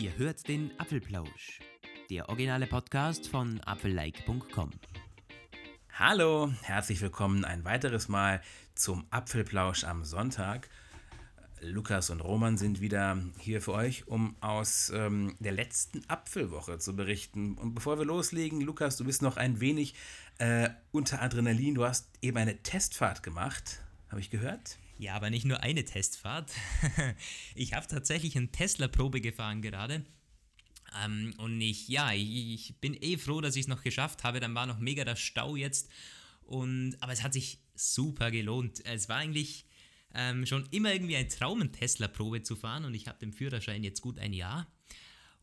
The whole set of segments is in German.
Ihr hört den Apfelplausch, der originale Podcast von apfellike.com. Hallo, herzlich willkommen ein weiteres Mal zum Apfelplausch am Sonntag. Lukas und Roman sind wieder hier für euch, um aus ähm, der letzten Apfelwoche zu berichten. Und bevor wir loslegen, Lukas, du bist noch ein wenig äh, unter Adrenalin. Du hast eben eine Testfahrt gemacht, habe ich gehört. Ja, aber nicht nur eine Testfahrt. ich habe tatsächlich eine Tesla-Probe gefahren gerade. Ähm, und ich, ja, ich, ich, bin eh froh, dass ich es noch geschafft habe. Dann war noch mega der Stau jetzt. Und, aber es hat sich super gelohnt. Es war eigentlich ähm, schon immer irgendwie ein Traum, eine Tesla-Probe zu fahren. Und ich habe den Führerschein jetzt gut ein Jahr.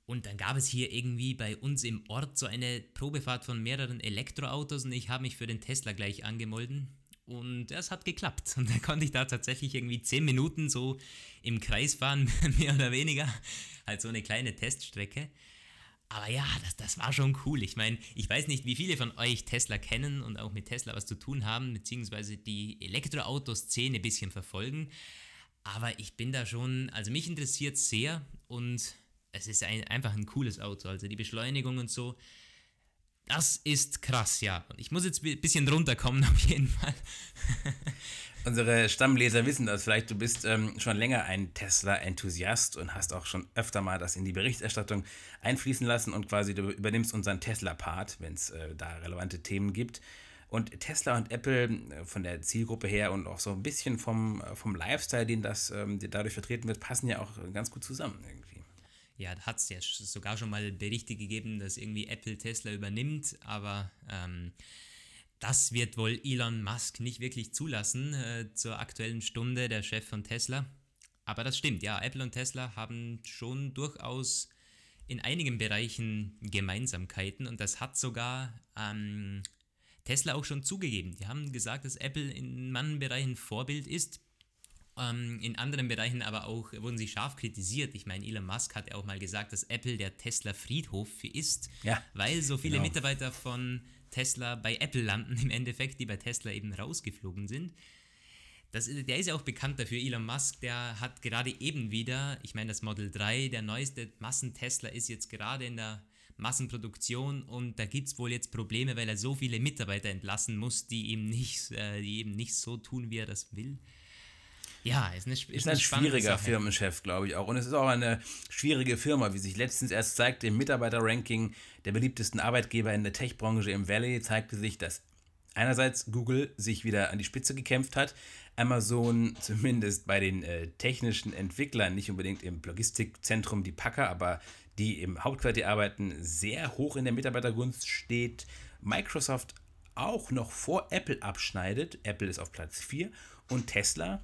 Und dann gab es hier irgendwie bei uns im Ort so eine Probefahrt von mehreren Elektroautos und ich habe mich für den Tesla gleich angemeldet. Und es hat geklappt. Und dann konnte ich da tatsächlich irgendwie 10 Minuten so im Kreis fahren, mehr oder weniger. Halt so eine kleine Teststrecke. Aber ja, das, das war schon cool. Ich meine, ich weiß nicht, wie viele von euch Tesla kennen und auch mit Tesla was zu tun haben, beziehungsweise die Elektroautoszene ein bisschen verfolgen. Aber ich bin da schon, also mich interessiert sehr und es ist ein, einfach ein cooles Auto. Also die Beschleunigung und so, das ist krass, ja. Und ich muss jetzt ein bisschen runterkommen auf jeden Fall. Unsere Stammleser wissen das vielleicht. Du bist ähm, schon länger ein Tesla-Enthusiast und hast auch schon öfter mal das in die Berichterstattung einfließen lassen und quasi du übernimmst unseren Tesla-Part, wenn es äh, da relevante Themen gibt. Und Tesla und Apple äh, von der Zielgruppe her und auch so ein bisschen vom, äh, vom Lifestyle, den das ähm, dadurch vertreten wird, passen ja auch ganz gut zusammen irgendwie ja, hat es ja sogar schon mal Berichte gegeben, dass irgendwie Apple Tesla übernimmt, aber ähm, das wird wohl Elon Musk nicht wirklich zulassen äh, zur aktuellen Stunde, der Chef von Tesla. Aber das stimmt, ja, Apple und Tesla haben schon durchaus in einigen Bereichen Gemeinsamkeiten und das hat sogar ähm, Tesla auch schon zugegeben. Die haben gesagt, dass Apple in manchen Bereichen Vorbild ist ähm, in anderen Bereichen aber auch wurden sie scharf kritisiert. Ich meine, Elon Musk hat ja auch mal gesagt, dass Apple der Tesla-Friedhof ist, ja, weil so viele genau. Mitarbeiter von Tesla bei Apple landen im Endeffekt, die bei Tesla eben rausgeflogen sind. Das, der ist ja auch bekannt dafür, Elon Musk, der hat gerade eben wieder, ich meine das Model 3, der neueste Massentesla ist jetzt gerade in der Massenproduktion und da gibt es wohl jetzt Probleme, weil er so viele Mitarbeiter entlassen muss, die ihm nicht, äh, die eben nicht so tun, wie er das will. Ja, ist, eine, ist, ist ein schwieriger Sache. Firmenchef, glaube ich auch. Und es ist auch eine schwierige Firma, wie sich letztens erst zeigte im Mitarbeiterranking der beliebtesten Arbeitgeber in der Tech-Branche im Valley, zeigte sich, dass einerseits Google sich wieder an die Spitze gekämpft hat, Amazon zumindest bei den äh, technischen Entwicklern, nicht unbedingt im Logistikzentrum die Packer, aber die im Hauptquartier arbeiten, sehr hoch in der Mitarbeitergunst steht. Microsoft auch noch vor Apple abschneidet. Apple ist auf Platz 4 und Tesla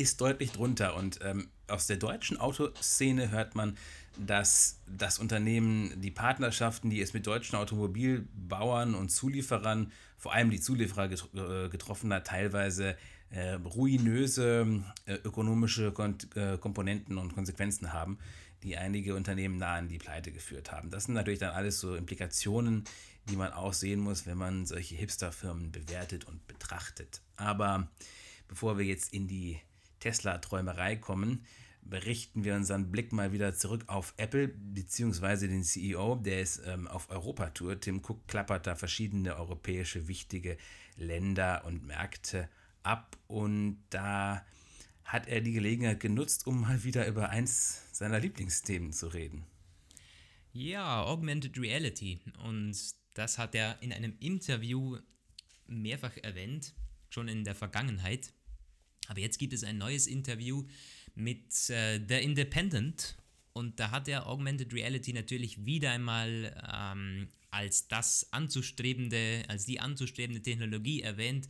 ist deutlich drunter. Und ähm, aus der deutschen Autoszene hört man, dass das Unternehmen die Partnerschaften, die es mit deutschen Automobilbauern und Zulieferern, vor allem die Zulieferer äh, getroffen hat, teilweise äh, ruinöse äh, ökonomische Kont äh, Komponenten und Konsequenzen haben, die einige Unternehmen nahe an die Pleite geführt haben. Das sind natürlich dann alles so Implikationen, die man auch sehen muss, wenn man solche Hipsterfirmen bewertet und betrachtet. Aber bevor wir jetzt in die Tesla-Träumerei kommen, berichten wir unseren Blick mal wieder zurück auf Apple bzw. den CEO, der ist ähm, auf Europatour. Tim Cook klappert da verschiedene europäische wichtige Länder und Märkte ab und da hat er die Gelegenheit genutzt, um mal wieder über eins seiner Lieblingsthemen zu reden. Ja, Augmented Reality. Und das hat er in einem Interview mehrfach erwähnt, schon in der Vergangenheit. Aber jetzt gibt es ein neues Interview mit äh, The Independent und da hat er Augmented Reality natürlich wieder einmal ähm, als das anzustrebende, als die anzustrebende Technologie erwähnt,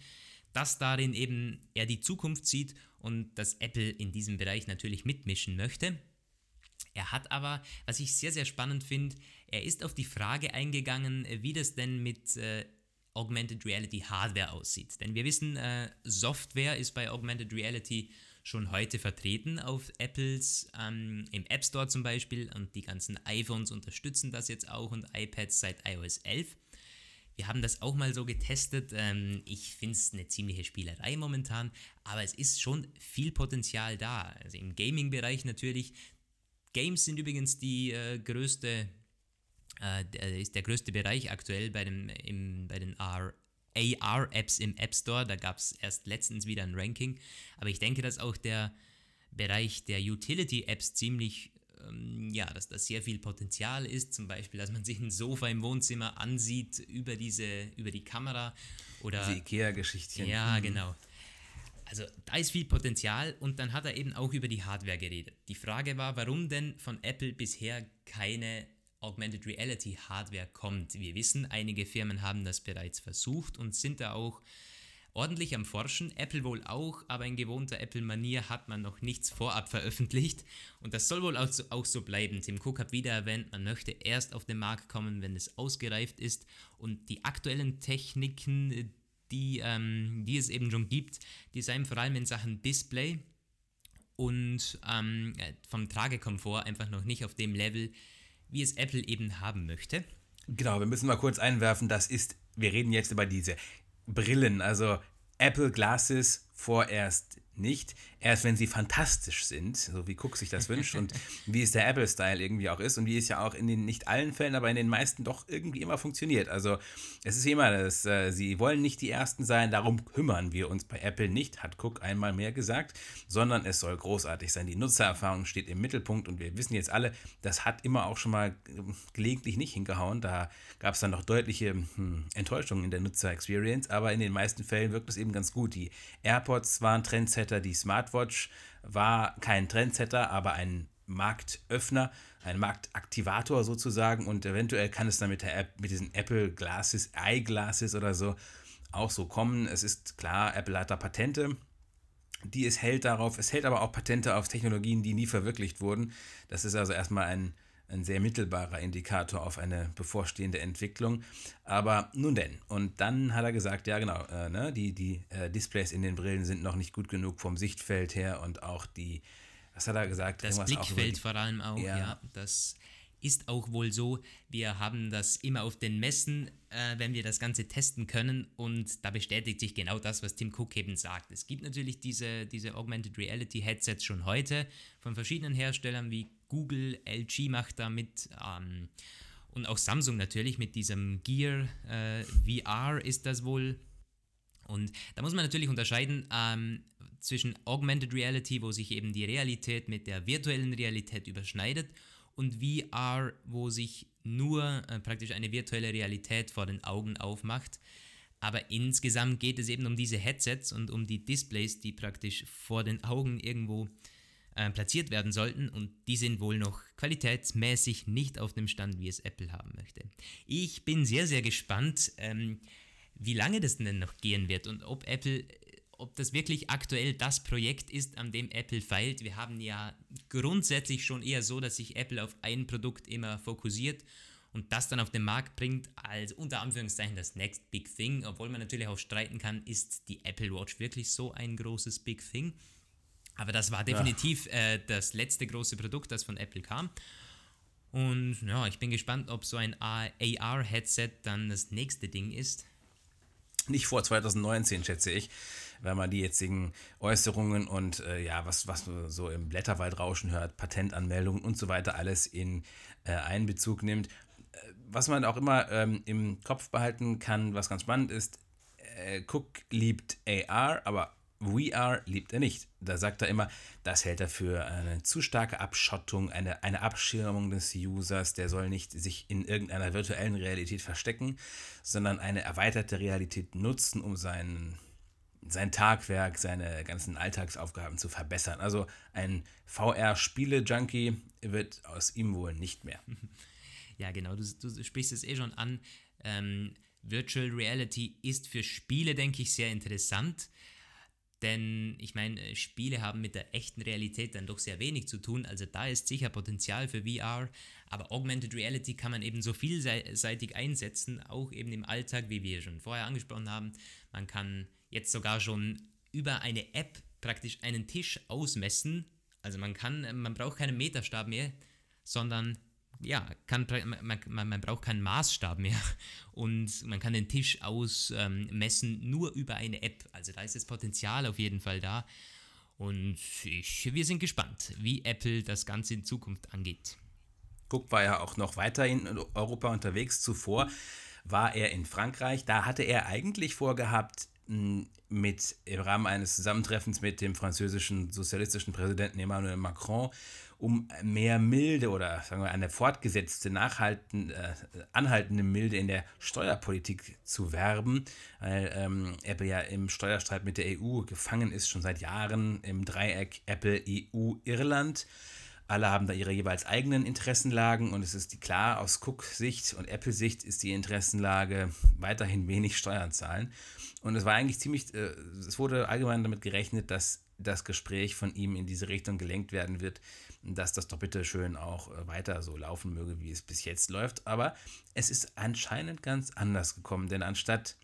dass darin eben er die Zukunft sieht und dass Apple in diesem Bereich natürlich mitmischen möchte. Er hat aber, was ich sehr, sehr spannend finde, er ist auf die Frage eingegangen, wie das denn mit äh, Augmented Reality Hardware aussieht. Denn wir wissen, äh, Software ist bei Augmented Reality schon heute vertreten auf Apples, ähm, im App Store zum Beispiel und die ganzen iPhones unterstützen das jetzt auch und iPads seit iOS 11. Wir haben das auch mal so getestet. Ähm, ich finde es eine ziemliche Spielerei momentan, aber es ist schon viel Potenzial da. Also im Gaming-Bereich natürlich Games sind übrigens die äh, größte, äh, ist der größte Bereich aktuell bei, dem, im, bei den AR-Apps im App Store. Da gab es erst letztens wieder ein Ranking. Aber ich denke, dass auch der Bereich der Utility-Apps ziemlich ähm, ja, dass da sehr viel Potenzial ist, zum Beispiel, dass man sich ein Sofa im Wohnzimmer ansieht über diese, über die Kamera oder. Die IKEA-Geschichtchen. Ja, mhm. genau. Also da ist viel Potenzial und dann hat er eben auch über die Hardware geredet. Die Frage war, warum denn von Apple bisher keine Augmented Reality Hardware kommt. Wir wissen, einige Firmen haben das bereits versucht und sind da auch ordentlich am Forschen. Apple wohl auch, aber in gewohnter Apple-Manier hat man noch nichts vorab veröffentlicht. Und das soll wohl auch so, auch so bleiben. Tim Cook hat wieder erwähnt, man möchte erst auf den Markt kommen, wenn es ausgereift ist. Und die aktuellen Techniken, die, ähm, die es eben schon gibt, die seien vor allem in Sachen Display und ähm, vom Tragekomfort einfach noch nicht auf dem Level, wie es Apple eben haben möchte. Genau, wir müssen mal kurz einwerfen, das ist, wir reden jetzt über diese Brillen, also Apple Glasses vorerst nicht. Erst wenn sie fantastisch sind, so wie Cook sich das wünscht und wie es der Apple-Style irgendwie auch ist und wie es ja auch in den nicht allen Fällen, aber in den meisten doch irgendwie immer funktioniert. Also es ist immer das, äh, sie wollen nicht die Ersten sein, darum kümmern wir uns bei Apple nicht, hat Cook einmal mehr gesagt, sondern es soll großartig sein. Die Nutzererfahrung steht im Mittelpunkt und wir wissen jetzt alle, das hat immer auch schon mal gelegentlich nicht hingehauen. Da gab es dann noch deutliche hm, Enttäuschungen in der Nutzer-Experience, aber in den meisten Fällen wirkt es eben ganz gut. Die AirPods waren Trendsetter, die Smartwatch war kein Trendsetter, aber ein Marktöffner, ein Marktaktivator sozusagen und eventuell kann es dann mit der App, mit diesen Apple Glasses, Eyeglasses oder so auch so kommen. Es ist klar, Apple hat da Patente, die es hält darauf. Es hält aber auch Patente auf Technologien, die nie verwirklicht wurden. Das ist also erstmal ein ein sehr mittelbarer Indikator auf eine bevorstehende Entwicklung. Aber nun denn. Und dann hat er gesagt, ja genau, äh, ne, die, die äh, Displays in den Brillen sind noch nicht gut genug vom Sichtfeld her und auch die, was hat er gesagt? Das Blickfeld die, vor allem auch, ja. ja. Das ist auch wohl so, wir haben das immer auf den Messen, äh, wenn wir das Ganze testen können und da bestätigt sich genau das, was Tim Cook eben sagt. Es gibt natürlich diese, diese Augmented Reality Headsets schon heute von verschiedenen Herstellern wie Google, LG macht da mit ähm, und auch Samsung natürlich mit diesem Gear äh, VR ist das wohl. Und da muss man natürlich unterscheiden ähm, zwischen Augmented Reality, wo sich eben die Realität mit der virtuellen Realität überschneidet, und VR, wo sich nur äh, praktisch eine virtuelle Realität vor den Augen aufmacht. Aber insgesamt geht es eben um diese Headsets und um die Displays, die praktisch vor den Augen irgendwo äh, platziert werden sollten und die sind wohl noch qualitätsmäßig nicht auf dem Stand, wie es Apple haben möchte. Ich bin sehr, sehr gespannt, ähm, wie lange das denn noch gehen wird und ob Apple ob das wirklich aktuell das Projekt ist, an dem Apple feilt. Wir haben ja grundsätzlich schon eher so, dass sich Apple auf ein Produkt immer fokussiert und das dann auf den Markt bringt als unter Anführungszeichen das Next Big Thing, obwohl man natürlich auch streiten kann, ist die Apple Watch wirklich so ein großes Big Thing? Aber das war definitiv äh, das letzte große Produkt, das von Apple kam. Und ja, ich bin gespannt, ob so ein AR-Headset dann das nächste Ding ist. Nicht vor 2019, schätze ich, wenn man die jetzigen Äußerungen und äh, ja, was, was man so im Blätterwaldrauschen hört, Patentanmeldungen und so weiter, alles in äh, Einbezug nimmt. Äh, was man auch immer ähm, im Kopf behalten kann, was ganz spannend ist, äh, Cook liebt AR, aber VR liebt er nicht. Da sagt er immer, das hält er für eine zu starke Abschottung, eine, eine Abschirmung des Users. Der soll nicht sich in irgendeiner virtuellen Realität verstecken, sondern eine erweiterte Realität nutzen, um sein, sein Tagwerk, seine ganzen Alltagsaufgaben zu verbessern. Also ein VR-Spiele-Junkie wird aus ihm wohl nicht mehr. Ja, genau, du, du sprichst es eh schon an. Ähm, Virtual Reality ist für Spiele, denke ich, sehr interessant denn ich meine, äh, Spiele haben mit der echten Realität dann doch sehr wenig zu tun, also da ist sicher Potenzial für VR, aber Augmented Reality kann man eben so vielseitig einsetzen, auch eben im Alltag, wie wir schon vorher angesprochen haben. Man kann jetzt sogar schon über eine App praktisch einen Tisch ausmessen, also man kann, man braucht keinen Meterstab mehr, sondern ja, kann, man, man, man, braucht keinen Maßstab mehr und man kann den Tisch ausmessen ähm, nur über eine App. Also da ist das Potenzial auf jeden Fall da. Und ich, wir sind gespannt, wie Apple das Ganze in Zukunft angeht. Cook war ja auch noch weiterhin in Europa unterwegs. Zuvor war er in Frankreich. Da hatte er eigentlich vorgehabt, mit im Rahmen eines Zusammentreffens mit dem französischen sozialistischen Präsidenten Emmanuel Macron um mehr Milde oder sagen wir eine fortgesetzte, nachhaltende, äh, anhaltende Milde in der Steuerpolitik zu werben, weil ähm, Apple ja im Steuerstreit mit der EU gefangen ist, schon seit Jahren im Dreieck Apple, EU, Irland. Alle haben da ihre jeweils eigenen Interessenlagen und es ist klar aus Cook-Sicht und Apple-Sicht ist die Interessenlage weiterhin wenig Steuern zahlen. Und es war eigentlich ziemlich, äh, es wurde allgemein damit gerechnet, dass das Gespräch von ihm in diese Richtung gelenkt werden wird, dass das doch bitte schön auch äh, weiter so laufen möge, wie es bis jetzt läuft. Aber es ist anscheinend ganz anders gekommen, denn anstatt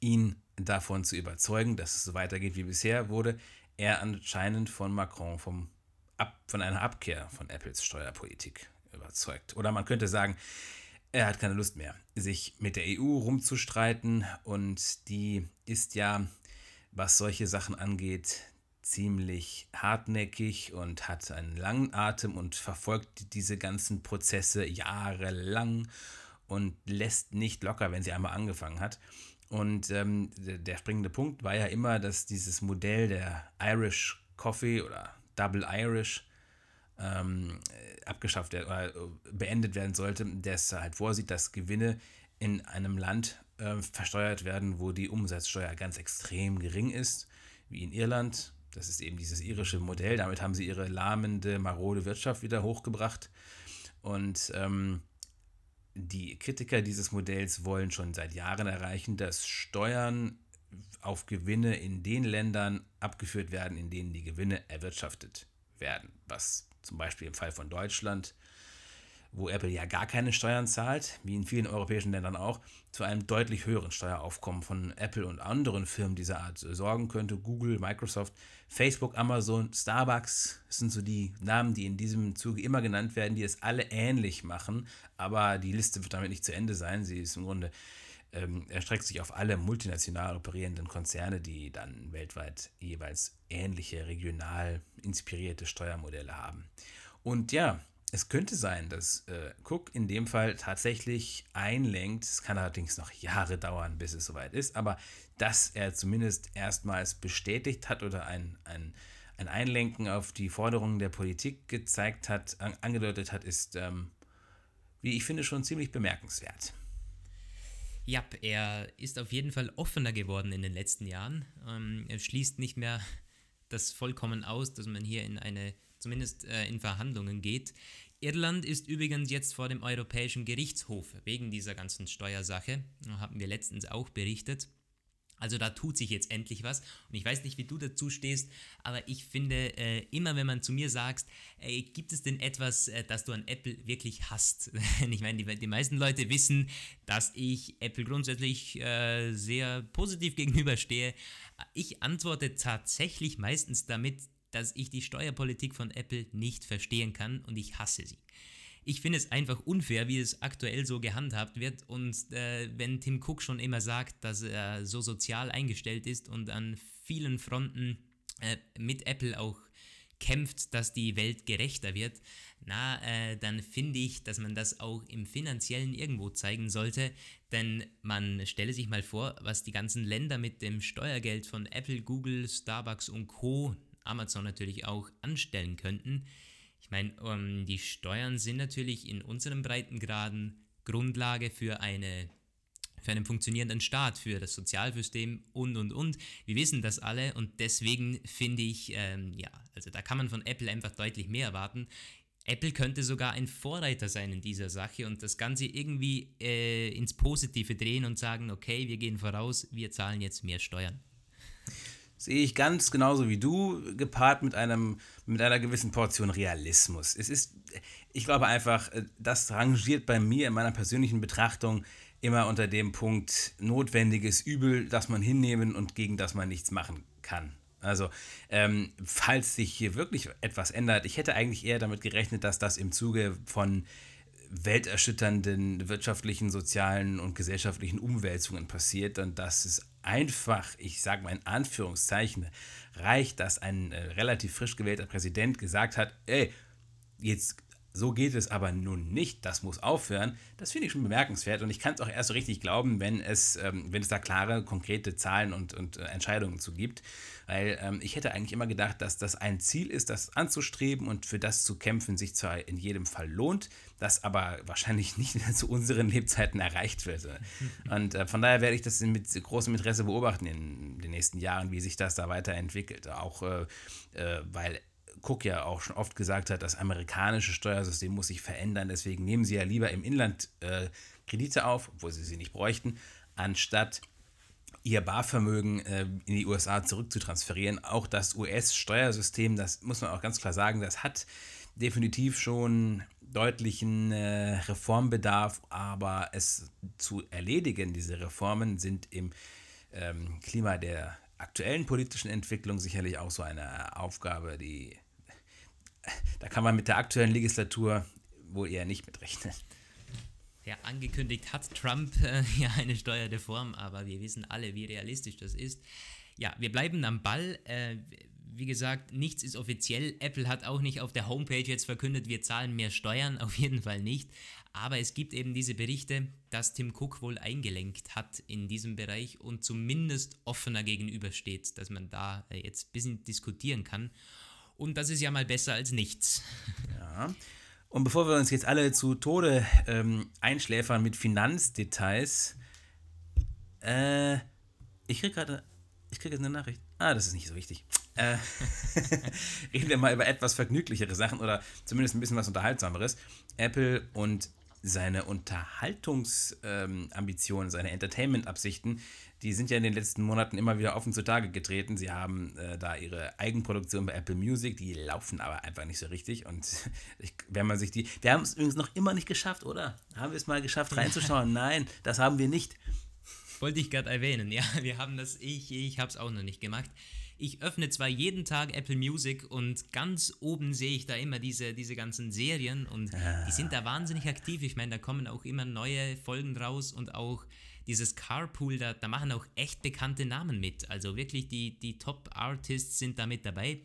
ihn davon zu überzeugen, dass es so weitergeht wie bisher, wurde er anscheinend von Macron vom Ab, von einer Abkehr von Apples Steuerpolitik überzeugt. Oder man könnte sagen, er hat keine Lust mehr, sich mit der EU rumzustreiten und die ist ja, was solche Sachen angeht, ziemlich hartnäckig und hat einen langen Atem und verfolgt diese ganzen Prozesse jahrelang und lässt nicht locker, wenn sie einmal angefangen hat. Und ähm, der springende Punkt war ja immer, dass dieses Modell der Irish Coffee oder Double Irish ähm, abgeschafft werden oder äh, beendet werden sollte, das halt vorsieht, dass Gewinne in einem Land äh, versteuert werden, wo die Umsatzsteuer ganz extrem gering ist, wie in Irland. Das ist eben dieses irische Modell. Damit haben sie ihre lahmende, marode Wirtschaft wieder hochgebracht. Und ähm, die Kritiker dieses Modells wollen schon seit Jahren erreichen, dass Steuern auf Gewinne in den Ländern abgeführt werden, in denen die Gewinne erwirtschaftet werden, was zum Beispiel im Fall von Deutschland, wo Apple ja gar keine Steuern zahlt, wie in vielen europäischen Ländern auch, zu einem deutlich höheren Steueraufkommen von Apple und anderen Firmen dieser Art sorgen könnte. Google, Microsoft, Facebook, Amazon, Starbucks sind so die Namen, die in diesem Zuge immer genannt werden, die es alle ähnlich machen, aber die Liste wird damit nicht zu Ende sein. Sie ist im Grunde ähm, erstreckt sich auf alle multinational operierenden Konzerne, die dann weltweit jeweils ähnliche regional inspirierte Steuermodelle haben. Und ja, es könnte sein, dass äh, Cook in dem Fall tatsächlich einlenkt. Es kann allerdings noch Jahre dauern, bis es soweit ist, aber dass er zumindest erstmals bestätigt hat oder ein, ein, ein Einlenken auf die Forderungen der Politik gezeigt hat, an, angedeutet hat, ist, ähm, wie ich finde, schon ziemlich bemerkenswert. Ja, er ist auf jeden Fall offener geworden in den letzten Jahren. Ähm, er schließt nicht mehr das vollkommen aus, dass man hier in eine, zumindest äh, in Verhandlungen geht. Irland ist übrigens jetzt vor dem Europäischen Gerichtshof wegen dieser ganzen Steuersache. Haben wir letztens auch berichtet. Also da tut sich jetzt endlich was. Und ich weiß nicht, wie du dazu stehst, aber ich finde, äh, immer wenn man zu mir sagt, ey, gibt es denn etwas, äh, das du an Apple wirklich hast? ich meine, die, die, meisten Leute wissen, dass ich Apple grundsätzlich äh, sehr positiv gegenüberstehe. Ich antworte tatsächlich meistens damit, dass ich die Steuerpolitik von Apple nicht verstehen kann und ich hasse sie ich finde es einfach unfair, wie es aktuell so gehandhabt wird. Und äh, wenn Tim Cook schon immer sagt, dass er so sozial eingestellt ist und an vielen Fronten äh, mit Apple auch kämpft, dass die Welt gerechter wird, na, äh, dann finde ich, dass man das auch im finanziellen irgendwo zeigen sollte, denn man stelle sich mal vor, was die ganzen Länder mit dem Steuergeld von Apple, Google, Starbucks und Co, Amazon natürlich auch anstellen könnten. Ich meine, ähm, die Steuern sind natürlich in unseren Breitengraden Grundlage für eine für einen funktionierenden Staat, für das Sozialsystem und, und, und. Wir wissen das alle und deswegen finde ich, ähm, ja, also da kann man von Apple einfach deutlich mehr erwarten. Apple könnte sogar ein Vorreiter sein in dieser Sache und das Ganze irgendwie äh, ins Positive drehen und sagen, okay, wir gehen voraus, wir zahlen jetzt mehr Steuern. Sehe ich ganz genauso wie du, gepaart mit, einem, mit einer gewissen Portion Realismus. Es ist, ich glaube einfach, äh, das rangiert bei mir in meiner persönlichen Betrachtung immer unter dem Punkt notwendiges Übel, das man hinnehmen und gegen das man nichts machen kann. Also, ähm, falls sich hier wirklich etwas ändert, ich hätte eigentlich eher damit gerechnet, dass das im Zuge von welterschütternden wirtschaftlichen, sozialen und gesellschaftlichen Umwälzungen passiert und dass es einfach, ich sage mal in Anführungszeichen, reicht, dass ein äh, relativ frisch gewählter Präsident gesagt hat, ey, jetzt so geht es aber nun nicht, das muss aufhören, das finde ich schon bemerkenswert und ich kann es auch erst so richtig glauben, wenn es, ähm, wenn es da klare, konkrete Zahlen und, und äh, Entscheidungen zu gibt. Weil ähm, ich hätte eigentlich immer gedacht, dass das ein Ziel ist, das anzustreben und für das zu kämpfen sich zwar in jedem Fall lohnt, das aber wahrscheinlich nicht zu unseren Lebzeiten erreicht wird. Und äh, von daher werde ich das mit großem Interesse beobachten in den nächsten Jahren, wie sich das da weiterentwickelt. Auch äh, äh, weil Cook ja auch schon oft gesagt hat, das amerikanische Steuersystem muss sich verändern. Deswegen nehmen sie ja lieber im Inland äh, Kredite auf, obwohl sie sie nicht bräuchten, anstatt ihr Barvermögen äh, in die USA zurückzutransferieren. Auch das US-Steuersystem, das muss man auch ganz klar sagen, das hat definitiv schon deutlichen äh, Reformbedarf, aber es zu erledigen, diese Reformen sind im ähm, Klima der aktuellen politischen Entwicklung sicherlich auch so eine Aufgabe, die da kann man mit der aktuellen Legislatur wohl eher nicht mitrechnen. Ja, angekündigt hat Trump äh, ja eine Steuerreform, aber wir wissen alle, wie realistisch das ist. Ja, wir bleiben am Ball. Äh, wie gesagt, nichts ist offiziell. Apple hat auch nicht auf der Homepage jetzt verkündet, wir zahlen mehr Steuern, auf jeden Fall nicht. Aber es gibt eben diese Berichte, dass Tim Cook wohl eingelenkt hat in diesem Bereich und zumindest offener gegenübersteht, dass man da äh, jetzt ein bisschen diskutieren kann. Und das ist ja mal besser als nichts. Ja. Und bevor wir uns jetzt alle zu Tode ähm, einschläfern mit Finanzdetails, äh, ich kriege gerade ich kriege eine Nachricht. Ah, das ist nicht so wichtig. Äh, reden wir mal über etwas vergnüglichere Sachen oder zumindest ein bisschen was Unterhaltsameres. Apple und seine Unterhaltungsambitionen, ähm, seine Entertainment-Absichten, die sind ja in den letzten Monaten immer wieder offen zutage getreten. Sie haben äh, da ihre Eigenproduktion bei Apple Music, die laufen aber einfach nicht so richtig. Und ich, wenn man sich die. Wir haben es übrigens noch immer nicht geschafft, oder? Haben wir es mal geschafft, reinzuschauen? Nein, das haben wir nicht. Wollte ich gerade erwähnen, ja, wir haben das, ich, ich habe es auch noch nicht gemacht. Ich öffne zwar jeden Tag Apple Music und ganz oben sehe ich da immer diese, diese ganzen Serien und ah. die sind da wahnsinnig aktiv. Ich meine, da kommen auch immer neue Folgen raus und auch dieses Carpool, da, da machen auch echt bekannte Namen mit. Also wirklich die, die Top-Artists sind da mit dabei.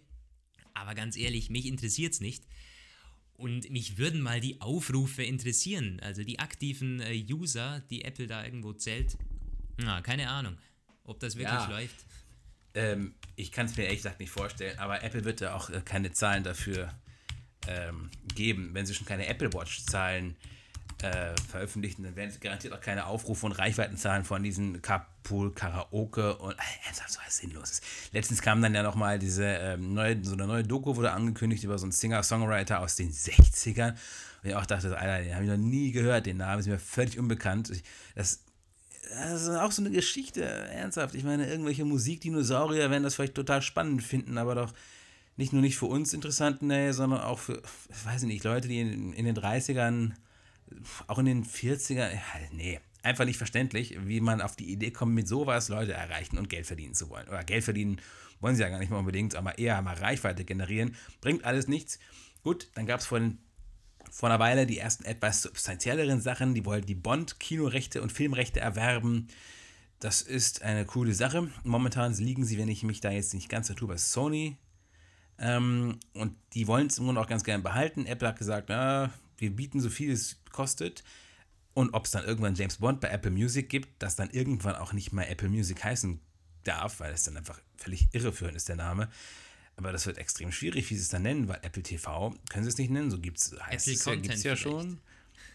Aber ganz ehrlich, mich interessiert es nicht. Und mich würden mal die Aufrufe interessieren, also die aktiven äh, User, die Apple da irgendwo zählt. Na, keine Ahnung, ob das wirklich ja. läuft. Ähm, ich kann es mir ehrlich gesagt nicht vorstellen, aber Apple wird ja auch äh, keine Zahlen dafür ähm, geben. Wenn sie schon keine Apple Watch-Zahlen äh, veröffentlichen, dann werden garantiert auch keine Aufrufe und Reichweitenzahlen von diesen Carpool Karaoke und äh, ernsthaft so was Sinnloses. Letztens kam dann ja nochmal diese ähm, neue, so eine neue Doku wurde angekündigt über so einen Singer-Songwriter aus den 60ern. Und ich auch dachte, Alter, den habe ich noch nie gehört, den Namen ist mir völlig unbekannt. Ich, das das ist auch so eine Geschichte, ernsthaft. Ich meine, irgendwelche Musikdinosaurier werden das vielleicht total spannend finden, aber doch nicht nur nicht für uns interessant, nee, sondern auch für, ich weiß nicht, Leute, die in, in den 30ern, auch in den 40ern, nee, einfach nicht verständlich, wie man auf die Idee kommt, mit sowas Leute erreichen und Geld verdienen zu wollen. Oder Geld verdienen wollen sie ja gar nicht mehr unbedingt, aber eher mal Reichweite generieren. Bringt alles nichts. Gut, dann gab es vorhin vor einer Weile die ersten etwas substanzielleren Sachen. Die wollten die Bond-Kinorechte und Filmrechte erwerben. Das ist eine coole Sache. Momentan liegen sie, wenn ich mich da jetzt nicht ganz vertue, bei Sony. Ähm, und die wollen es im Grunde auch ganz gerne behalten. Apple hat gesagt, na, wir bieten so viel es kostet. Und ob es dann irgendwann James Bond bei Apple Music gibt, das dann irgendwann auch nicht mehr Apple Music heißen darf, weil es dann einfach völlig irreführend ist, der Name. Aber das wird extrem schwierig, wie sie es dann nennen, weil Apple TV können sie es nicht nennen, so gibt's, heißt Apple es ja, gibt's ja schon.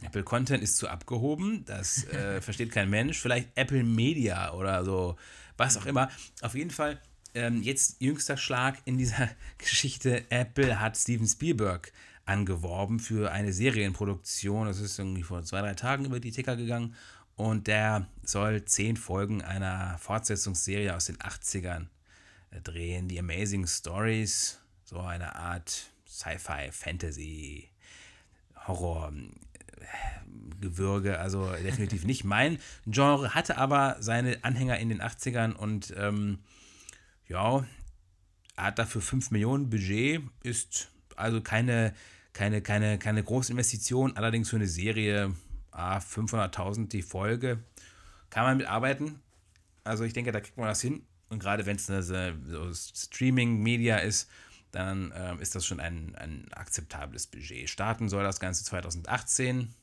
Apple Content ist zu abgehoben, das äh, versteht kein Mensch. Vielleicht Apple Media oder so, was auch immer. Auf jeden Fall, ähm, jetzt jüngster Schlag in dieser Geschichte: Apple hat Steven Spielberg angeworben für eine Serienproduktion. Das ist irgendwie vor zwei, drei Tagen über die Ticker gegangen. Und der soll zehn Folgen einer Fortsetzungsserie aus den 80ern drehen. Die Amazing Stories, so eine Art Sci-Fi, Fantasy, Horror. Gewürge, also definitiv nicht mein Genre, hatte aber seine Anhänger in den 80ern und ähm, ja, hat dafür 5 Millionen Budget, ist also keine, keine, keine, keine große Investition, allerdings für eine Serie ah, 500.000 die Folge. Kann man mitarbeiten. Also ich denke, da kriegt man das hin. Und gerade wenn es eine so Streaming-Media ist, dann äh, ist das schon ein, ein akzeptables Budget. Starten soll das Ganze 2018.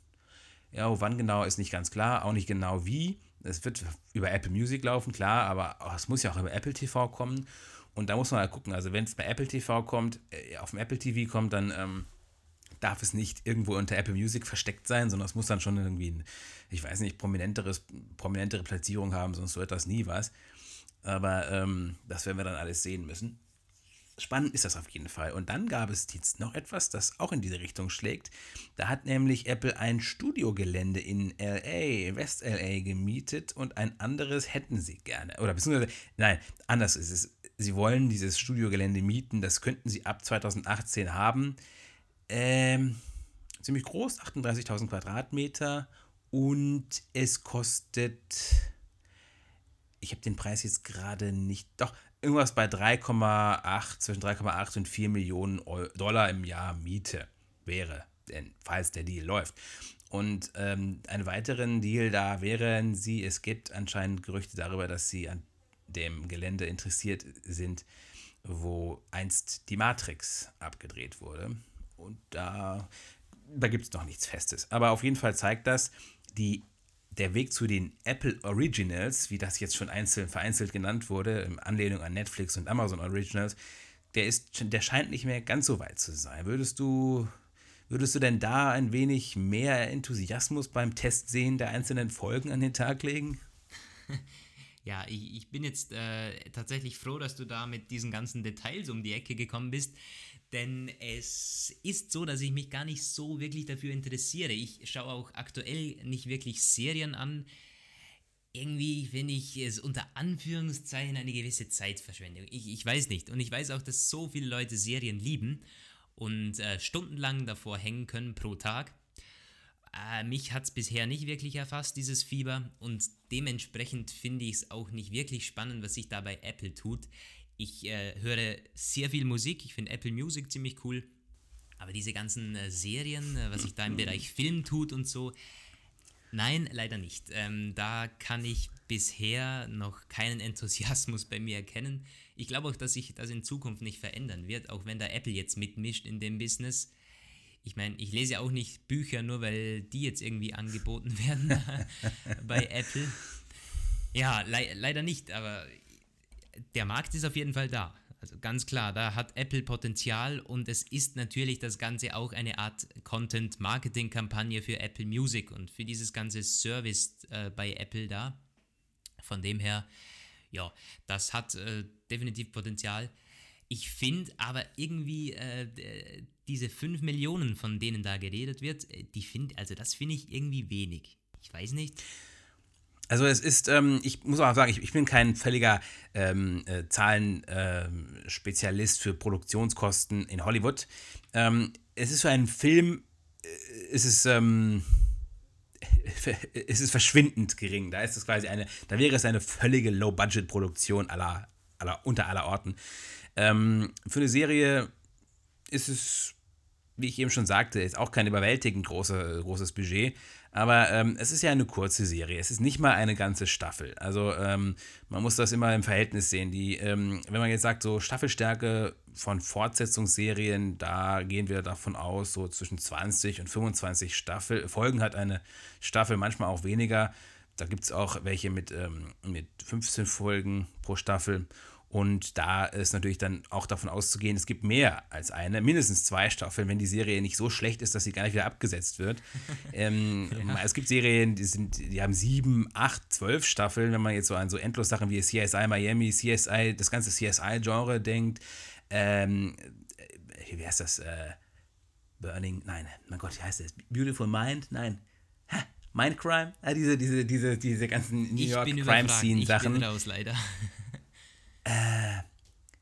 Ja, wann genau ist nicht ganz klar, auch nicht genau wie. Es wird über Apple Music laufen, klar, aber es muss ja auch über Apple TV kommen. Und da muss man halt gucken, also wenn es bei Apple TV kommt, äh, auf dem Apple TV kommt, dann ähm, darf es nicht irgendwo unter Apple Music versteckt sein, sondern es muss dann schon irgendwie, ein, ich weiß nicht, prominenteres, prominentere Platzierung haben, sonst wird das nie was. Aber ähm, das werden wir dann alles sehen müssen. Spannend ist das auf jeden Fall. Und dann gab es jetzt noch etwas, das auch in diese Richtung schlägt. Da hat nämlich Apple ein Studiogelände in LA, West LA gemietet und ein anderes hätten sie gerne. Oder beziehungsweise, nein, anders ist es. Sie wollen dieses Studiogelände mieten, das könnten sie ab 2018 haben. Ähm, ziemlich groß, 38.000 Quadratmeter und es kostet, ich habe den Preis jetzt gerade nicht, doch, irgendwas bei 3,8, zwischen 3,8 und 4 Millionen Dollar im Jahr Miete wäre, denn, falls der Deal läuft. Und ähm, einen weiteren Deal da wären sie, es gibt anscheinend Gerüchte darüber, dass sie an dem Gelände interessiert sind, wo einst die Matrix abgedreht wurde. Und da, da gibt es noch nichts Festes. Aber auf jeden Fall zeigt das, die, der Weg zu den Apple Originals, wie das jetzt schon einzeln vereinzelt genannt wurde, in Anlehnung an Netflix und Amazon Originals, der, ist, der scheint nicht mehr ganz so weit zu sein. Würdest du, würdest du denn da ein wenig mehr Enthusiasmus beim Test sehen der einzelnen Folgen an den Tag legen? Ja, ich, ich bin jetzt äh, tatsächlich froh, dass du da mit diesen ganzen Details um die Ecke gekommen bist, denn es ist so, dass ich mich gar nicht so wirklich dafür interessiere. Ich schaue auch aktuell nicht wirklich Serien an. Irgendwie finde ich es unter Anführungszeichen eine gewisse Zeitverschwendung. Ich, ich weiß nicht. Und ich weiß auch, dass so viele Leute Serien lieben und äh, stundenlang davor hängen können pro Tag. Äh, mich hat es bisher nicht wirklich erfasst, dieses Fieber. Und dementsprechend finde ich es auch nicht wirklich spannend, was sich da bei Apple tut. Ich äh, höre sehr viel Musik, ich finde Apple Music ziemlich cool, aber diese ganzen äh, Serien, äh, was sich da im Bereich Film tut und so, nein, leider nicht. Ähm, da kann ich bisher noch keinen Enthusiasmus bei mir erkennen. Ich glaube auch, dass sich das in Zukunft nicht verändern wird, auch wenn da Apple jetzt mitmischt in dem Business. Ich meine, ich lese ja auch nicht Bücher, nur weil die jetzt irgendwie angeboten werden bei Apple. Ja, le leider nicht, aber der Markt ist auf jeden Fall da. Also ganz klar, da hat Apple Potenzial und es ist natürlich das Ganze auch eine Art Content-Marketing-Kampagne für Apple Music und für dieses ganze Service äh, bei Apple da. Von dem her, ja, das hat äh, definitiv Potenzial. Ich finde aber irgendwie äh, diese 5 Millionen, von denen da geredet wird, äh, die finde, also das finde ich irgendwie wenig. Ich weiß nicht. Also es ist, ähm, ich muss auch sagen, ich, ich bin kein völliger ähm, äh, Zahlenspezialist ähm, für Produktionskosten in Hollywood. Ähm, es ist für einen Film, äh, es ist, ähm, es ist verschwindend gering. Da ist es quasi eine, da wäre es eine völlige Low-Budget-Produktion aller, aller, unter aller Orten. Ähm, für eine Serie ist es, wie ich eben schon sagte, ist auch kein überwältigend große, großes Budget. Aber ähm, es ist ja eine kurze Serie. Es ist nicht mal eine ganze Staffel. Also ähm, man muss das immer im Verhältnis sehen. Die, ähm, wenn man jetzt sagt, so Staffelstärke von Fortsetzungsserien, da gehen wir davon aus, so zwischen 20 und 25 Staffel, Folgen hat eine Staffel, manchmal auch weniger. Da gibt es auch welche mit, ähm, mit 15 Folgen pro Staffel. Und da ist natürlich dann auch davon auszugehen, es gibt mehr als eine, mindestens zwei Staffeln, wenn die Serie nicht so schlecht ist, dass sie gar nicht wieder abgesetzt wird. ähm, ja. Es gibt Serien, die, sind, die haben sieben, acht, zwölf Staffeln, wenn man jetzt so an so Endlossachen wie CSI Miami, CSI, das ganze CSI-Genre denkt. Ähm, wie heißt das? Äh, Burning, nein, mein Gott, wie heißt das? Beautiful Mind? Nein. Mindcrime? Ah, diese, diese, diese, diese ganzen New York Crime Scene Sachen. Ich bin raus, leider. Äh,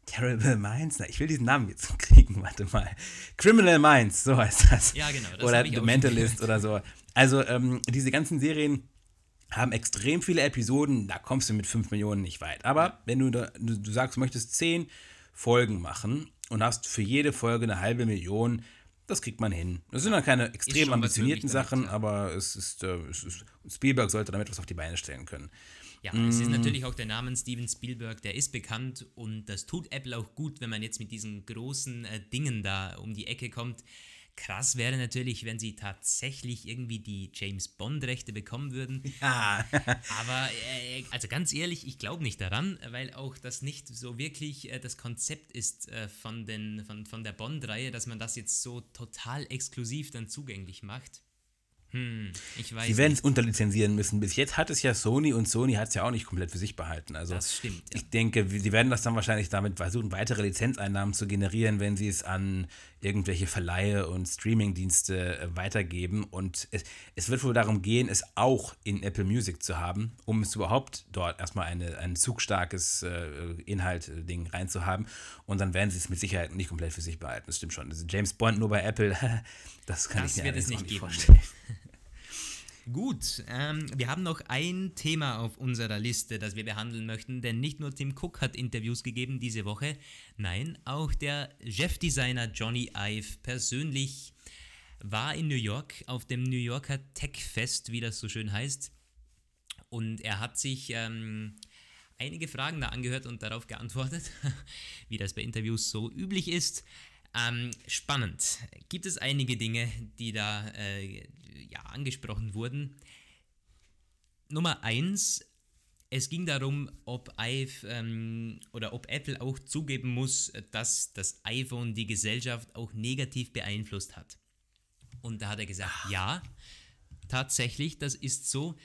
Terrible Minds? Na, ich will diesen Namen jetzt kriegen, warte mal. Criminal Minds, so heißt das. Ja, genau. Das oder The Mentalist oder so. Also, ähm, diese ganzen Serien haben extrem viele Episoden, da kommst du mit 5 Millionen nicht weit. Aber wenn du, da, du, du sagst, du möchtest 10 Folgen machen und hast für jede Folge eine halbe Million, das kriegt man hin. Das sind dann keine extrem ambitionierten Sachen, damit, ja. aber es ist, äh, es ist, Spielberg sollte damit was auf die Beine stellen können. Ja, mm. es ist natürlich auch der Name Steven Spielberg, der ist bekannt und das tut Apple auch gut, wenn man jetzt mit diesen großen äh, Dingen da um die Ecke kommt. Krass wäre natürlich, wenn sie tatsächlich irgendwie die James Bond-Rechte bekommen würden. Ja. Aber, äh, also ganz ehrlich, ich glaube nicht daran, weil auch das nicht so wirklich äh, das Konzept ist äh, von, den, von, von der Bond-Reihe, dass man das jetzt so total exklusiv dann zugänglich macht. Hm, ich weiß. Sie werden es unterlizenzieren müssen. Bis jetzt hat es ja Sony und Sony hat es ja auch nicht komplett für sich behalten. Also das stimmt. Ja. Ich denke, sie werden das dann wahrscheinlich damit versuchen, weitere Lizenzeinnahmen zu generieren, wenn sie es an irgendwelche Verleihe und Streamingdienste äh, weitergeben. Und es, es, wird wohl darum gehen, es auch in Apple Music zu haben, um es überhaupt dort erstmal eine, ein zugstarkes äh, Inhalt-Ding reinzuhaben. Und dann werden sie es mit Sicherheit nicht komplett für sich behalten. Das stimmt schon. Also James Bond nur bei Apple, das kann das ich mir wird es nicht, nicht vorstellen. Gut, ähm, wir haben noch ein Thema auf unserer Liste, das wir behandeln möchten, denn nicht nur Tim Cook hat Interviews gegeben diese Woche, nein, auch der Chefdesigner Johnny Ive persönlich war in New York auf dem New Yorker Tech Fest, wie das so schön heißt, und er hat sich ähm, einige Fragen da angehört und darauf geantwortet, wie das bei Interviews so üblich ist. Ähm, spannend. Gibt es einige Dinge, die da äh, ja, angesprochen wurden? Nummer eins, es ging darum, ob Ive ähm, oder ob Apple auch zugeben muss, dass das iPhone die Gesellschaft auch negativ beeinflusst hat. Und da hat er gesagt, ja, tatsächlich, das ist so.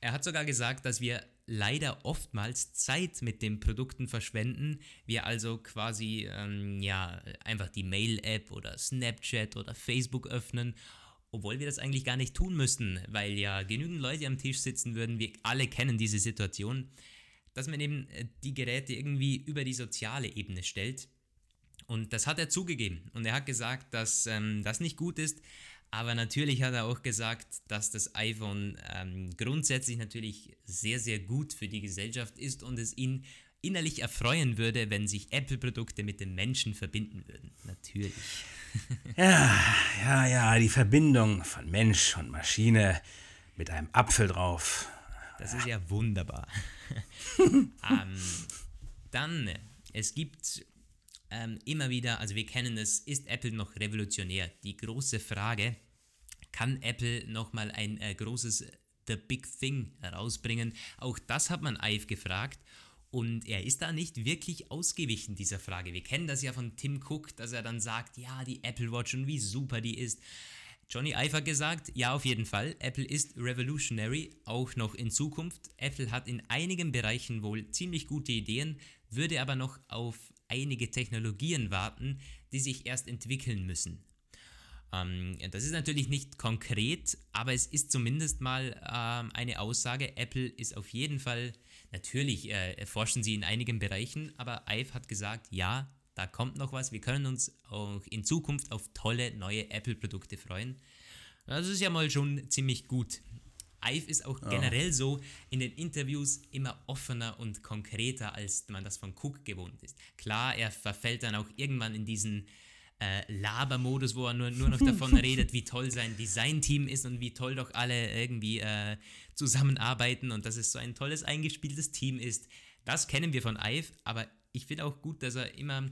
Er hat sogar gesagt, dass wir leider oftmals Zeit mit den Produkten verschwenden. Wir also quasi ähm, ja einfach die Mail-App oder Snapchat oder Facebook öffnen, obwohl wir das eigentlich gar nicht tun müssten, weil ja genügend Leute am Tisch sitzen würden. Wir alle kennen diese Situation, dass man eben äh, die Geräte irgendwie über die soziale Ebene stellt. Und das hat er zugegeben. Und er hat gesagt, dass ähm, das nicht gut ist. Aber natürlich hat er auch gesagt, dass das iPhone ähm, grundsätzlich natürlich sehr, sehr gut für die Gesellschaft ist und es ihn innerlich erfreuen würde, wenn sich Apple-Produkte mit den Menschen verbinden würden. Natürlich. ja, ja, ja, die Verbindung von Mensch und Maschine mit einem Apfel drauf. Das ist ja wunderbar. ähm, dann, es gibt ähm, immer wieder, also wir kennen es, ist Apple noch revolutionär? Die große Frage, kann Apple nochmal ein äh, großes The Big Thing herausbringen? Auch das hat man Ive gefragt. Und er ist da nicht wirklich ausgewichen dieser Frage. Wir kennen das ja von Tim Cook, dass er dann sagt, ja, die Apple Watch und wie super die ist. Johnny Ive hat gesagt, ja, auf jeden Fall. Apple ist revolutionary, auch noch in Zukunft. Apple hat in einigen Bereichen wohl ziemlich gute Ideen, würde aber noch auf einige Technologien warten, die sich erst entwickeln müssen. Ähm, das ist natürlich nicht konkret, aber es ist zumindest mal ähm, eine Aussage. Apple ist auf jeden Fall, natürlich äh, forschen sie in einigen Bereichen, aber Ive hat gesagt, ja, da kommt noch was. Wir können uns auch in Zukunft auf tolle neue Apple-Produkte freuen. Das ist ja mal schon ziemlich gut. Ive ist auch ja. generell so in den Interviews immer offener und konkreter, als man das von Cook gewohnt ist. Klar, er verfällt dann auch irgendwann in diesen äh, Labermodus, wo er nur, nur noch davon redet, wie toll sein Designteam ist und wie toll doch alle irgendwie äh, zusammenarbeiten und dass es so ein tolles eingespieltes Team ist. Das kennen wir von Ive, aber ich finde auch gut, dass er immer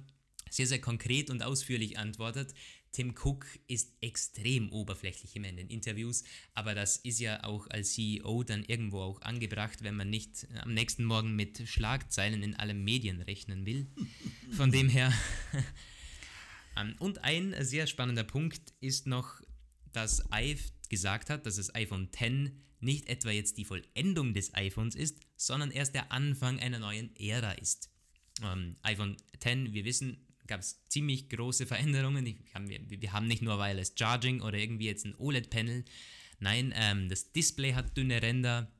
sehr, sehr konkret und ausführlich antwortet. Tim Cook ist extrem oberflächlich immer in den Interviews, aber das ist ja auch als CEO dann irgendwo auch angebracht, wenn man nicht am nächsten Morgen mit Schlagzeilen in allen Medien rechnen will. Von dem her. Ähm, und ein sehr spannender Punkt ist noch, dass Ive gesagt hat, dass das iPhone X nicht etwa jetzt die Vollendung des iPhones ist, sondern erst der Anfang einer neuen Ära ist. Ähm, iPhone X, wir wissen, gab es ziemlich große Veränderungen. Wir haben, wir haben, nicht nur Wireless Charging oder irgendwie jetzt ein OLED-Panel. Nein, ähm, das Display hat dünne Ränder.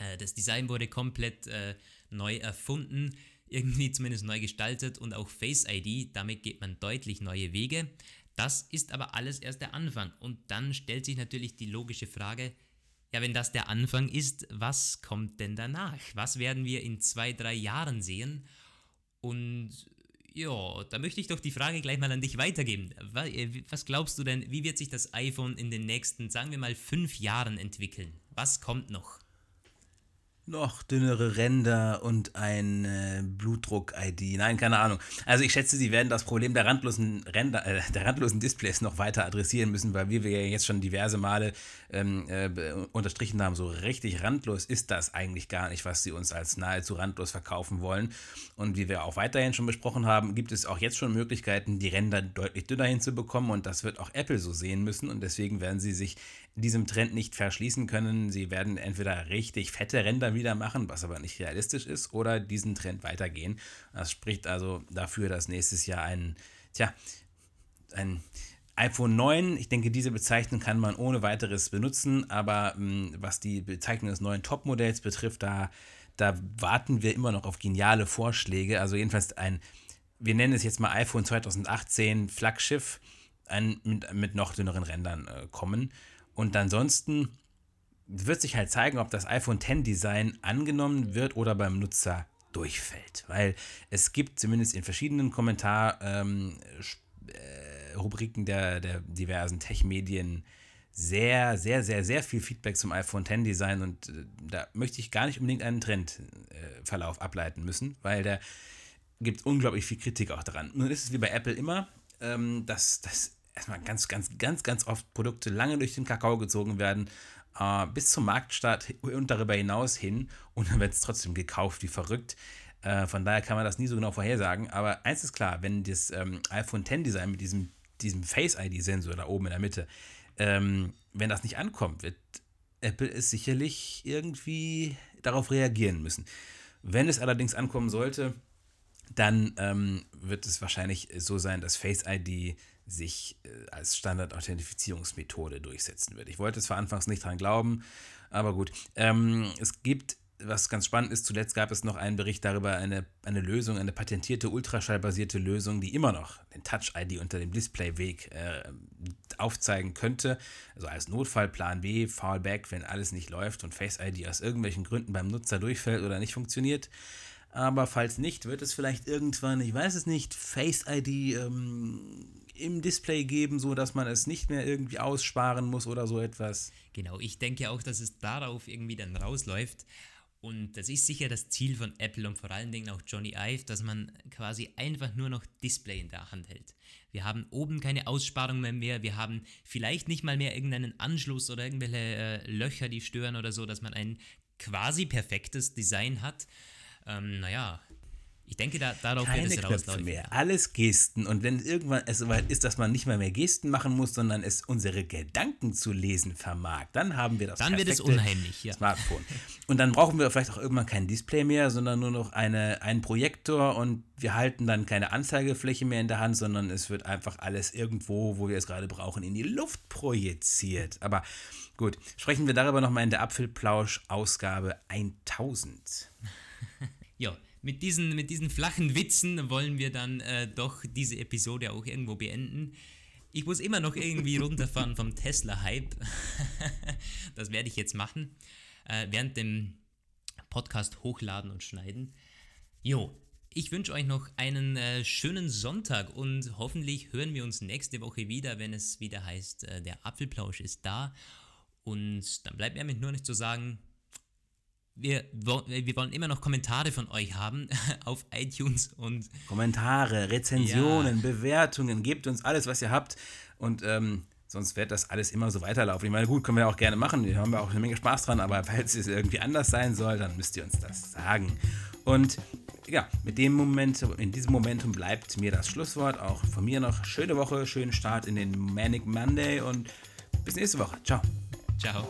Äh, das Design wurde komplett äh, neu erfunden, irgendwie zumindest neu gestaltet und auch Face ID. Damit geht man deutlich neue Wege. Das ist aber alles erst der Anfang. Und dann stellt sich natürlich die logische Frage, ja, wenn das der Anfang ist, was kommt denn danach? Was werden wir in zwei, drei Jahren sehen? Und Ja, da möchte ich doch die Frage gleich mal an dich weitergeben. Äh, was glaubst du denn, wie wird sich das iPhone in den nächsten, sagen wir mal, fünf Jahren entwickeln? Was kommt noch? Noch dünnere Ränder und ein äh, Blutdruck-ID. Nein, keine Ahnung. Also ich schätze, sie werden das Problem der randlosen Ränder, äh, der randlosen Displays noch weiter adressieren müssen, weil wie wir ja jetzt schon diverse Male ähm, äh, unterstrichen haben, so richtig randlos ist das eigentlich gar nicht, was sie uns als nahezu randlos verkaufen wollen. Und wie wir auch weiterhin schon besprochen haben, gibt es auch jetzt schon Möglichkeiten, die Ränder deutlich dünner hinzubekommen und das wird auch Apple so sehen müssen und deswegen werden sie sich diesem Trend nicht verschließen können. Sie werden entweder richtig fette Ränder wieder machen, was aber nicht realistisch ist, oder diesen Trend weitergehen. Das spricht also dafür, dass nächstes Jahr ein, tja, ein iPhone 9, ich denke, diese Bezeichnung kann man ohne weiteres benutzen, aber mh, hm, was die Bezeichnung des neuen Topmodells betrifft, da, da warten wir immer noch auf geniale Vorschläge. Also jedenfalls ein, wir nennen es jetzt mal iPhone 2018 Flaggschiff, ein, mit, mit noch dünneren Rändern äh, kommen. Und ansonsten wird sich halt zeigen, ob das iPhone X Design angenommen wird oder beim Nutzer durchfällt. Weil es gibt zumindest in verschiedenen Kommentarrubriken ähm, äh, der, der diversen Tech-Medien sehr, sehr, sehr, sehr viel Feedback zum iPhone X Design und äh, da möchte ich gar nicht unbedingt einen Trendverlauf äh, ableiten müssen, weil da gibt unglaublich viel Kritik auch daran. Nun ist es wie bei Apple immer, ähm, dass das erstmal ganz, ganz, ganz, ganz oft Produkte lange durch den Kakao gezogen werden, äh, bis zum Marktstart und darüber hinaus hin und dann wird es trotzdem gekauft wie verrückt. Äh, von daher kann man das nie so genau vorhersagen. Aber eins ist klar, wenn das ähm, iPhone X Design mit diesem, diesem Face-ID-Sensor da oben in der Mitte, ähm, wenn das nicht ankommt, wird Apple es sicherlich irgendwie darauf reagieren müssen. Wenn es allerdings ankommen sollte, dann ähm, wird es wahrscheinlich so sein, dass Face ID sich äh, als Standard-Authentifizierungsmethode durchsetzen wird. Ich wollte zwar anfangs nicht dran glauben, aber gut. Ähm, es gibt, was ganz spannend ist, zuletzt gab es noch einen Bericht darüber, eine, eine Lösung, eine patentierte ultraschallbasierte Lösung, die immer noch den Touch-ID unter dem Displayweg äh, aufzeigen könnte. Also als Notfallplan B, Fallback, wenn alles nicht läuft und Face-ID aus irgendwelchen Gründen beim Nutzer durchfällt oder nicht funktioniert. Aber falls nicht, wird es vielleicht irgendwann, ich weiß es nicht, Face ID ähm, im Display geben, so dass man es nicht mehr irgendwie aussparen muss oder so etwas. Genau, ich denke auch, dass es darauf irgendwie dann rausläuft. Und das ist sicher das Ziel von Apple und vor allen Dingen auch Johnny Ive, dass man quasi einfach nur noch Display in der Hand hält. Wir haben oben keine Aussparung mehr, mehr. wir haben vielleicht nicht mal mehr irgendeinen Anschluss oder irgendwelche äh, Löcher, die stören oder so, dass man ein quasi perfektes Design hat ähm, naja, ich denke, da, darauf Keine wird es Knöpfe mehr, alles Gesten. Und wenn irgendwann es soweit ist, dass man nicht mehr mehr Gesten machen muss, sondern es unsere Gedanken zu lesen vermag, dann haben wir das Dann wird es unheimlich, ja. Smartphone. Und dann brauchen wir vielleicht auch irgendwann kein Display mehr, sondern nur noch eine, einen Projektor und wir halten dann keine Anzeigefläche mehr in der Hand, sondern es wird einfach alles irgendwo, wo wir es gerade brauchen, in die Luft projiziert. Aber gut, sprechen wir darüber nochmal in der Apfelplausch-Ausgabe 1000. ja, mit diesen, mit diesen flachen Witzen wollen wir dann äh, doch diese Episode auch irgendwo beenden. Ich muss immer noch irgendwie runterfahren vom Tesla-Hype. das werde ich jetzt machen. Äh, während dem Podcast hochladen und schneiden. Jo, ich wünsche euch noch einen äh, schönen Sonntag und hoffentlich hören wir uns nächste Woche wieder, wenn es wieder heißt, äh, der Apfelplausch ist da. Und dann bleibt mir nur nicht zu sagen, wir, wir wollen immer noch Kommentare von euch haben auf iTunes und. Kommentare, Rezensionen, ja. Bewertungen, gebt uns alles, was ihr habt. Und ähm, sonst wird das alles immer so weiterlaufen. Ich meine, gut, können wir auch gerne machen. Wir haben auch eine Menge Spaß dran, aber falls es irgendwie anders sein soll, dann müsst ihr uns das sagen. Und ja, mit dem Moment, in diesem Momentum bleibt mir das Schlusswort. Auch von mir noch schöne Woche, schönen Start in den Manic Monday und bis nächste Woche. Ciao. Ciao.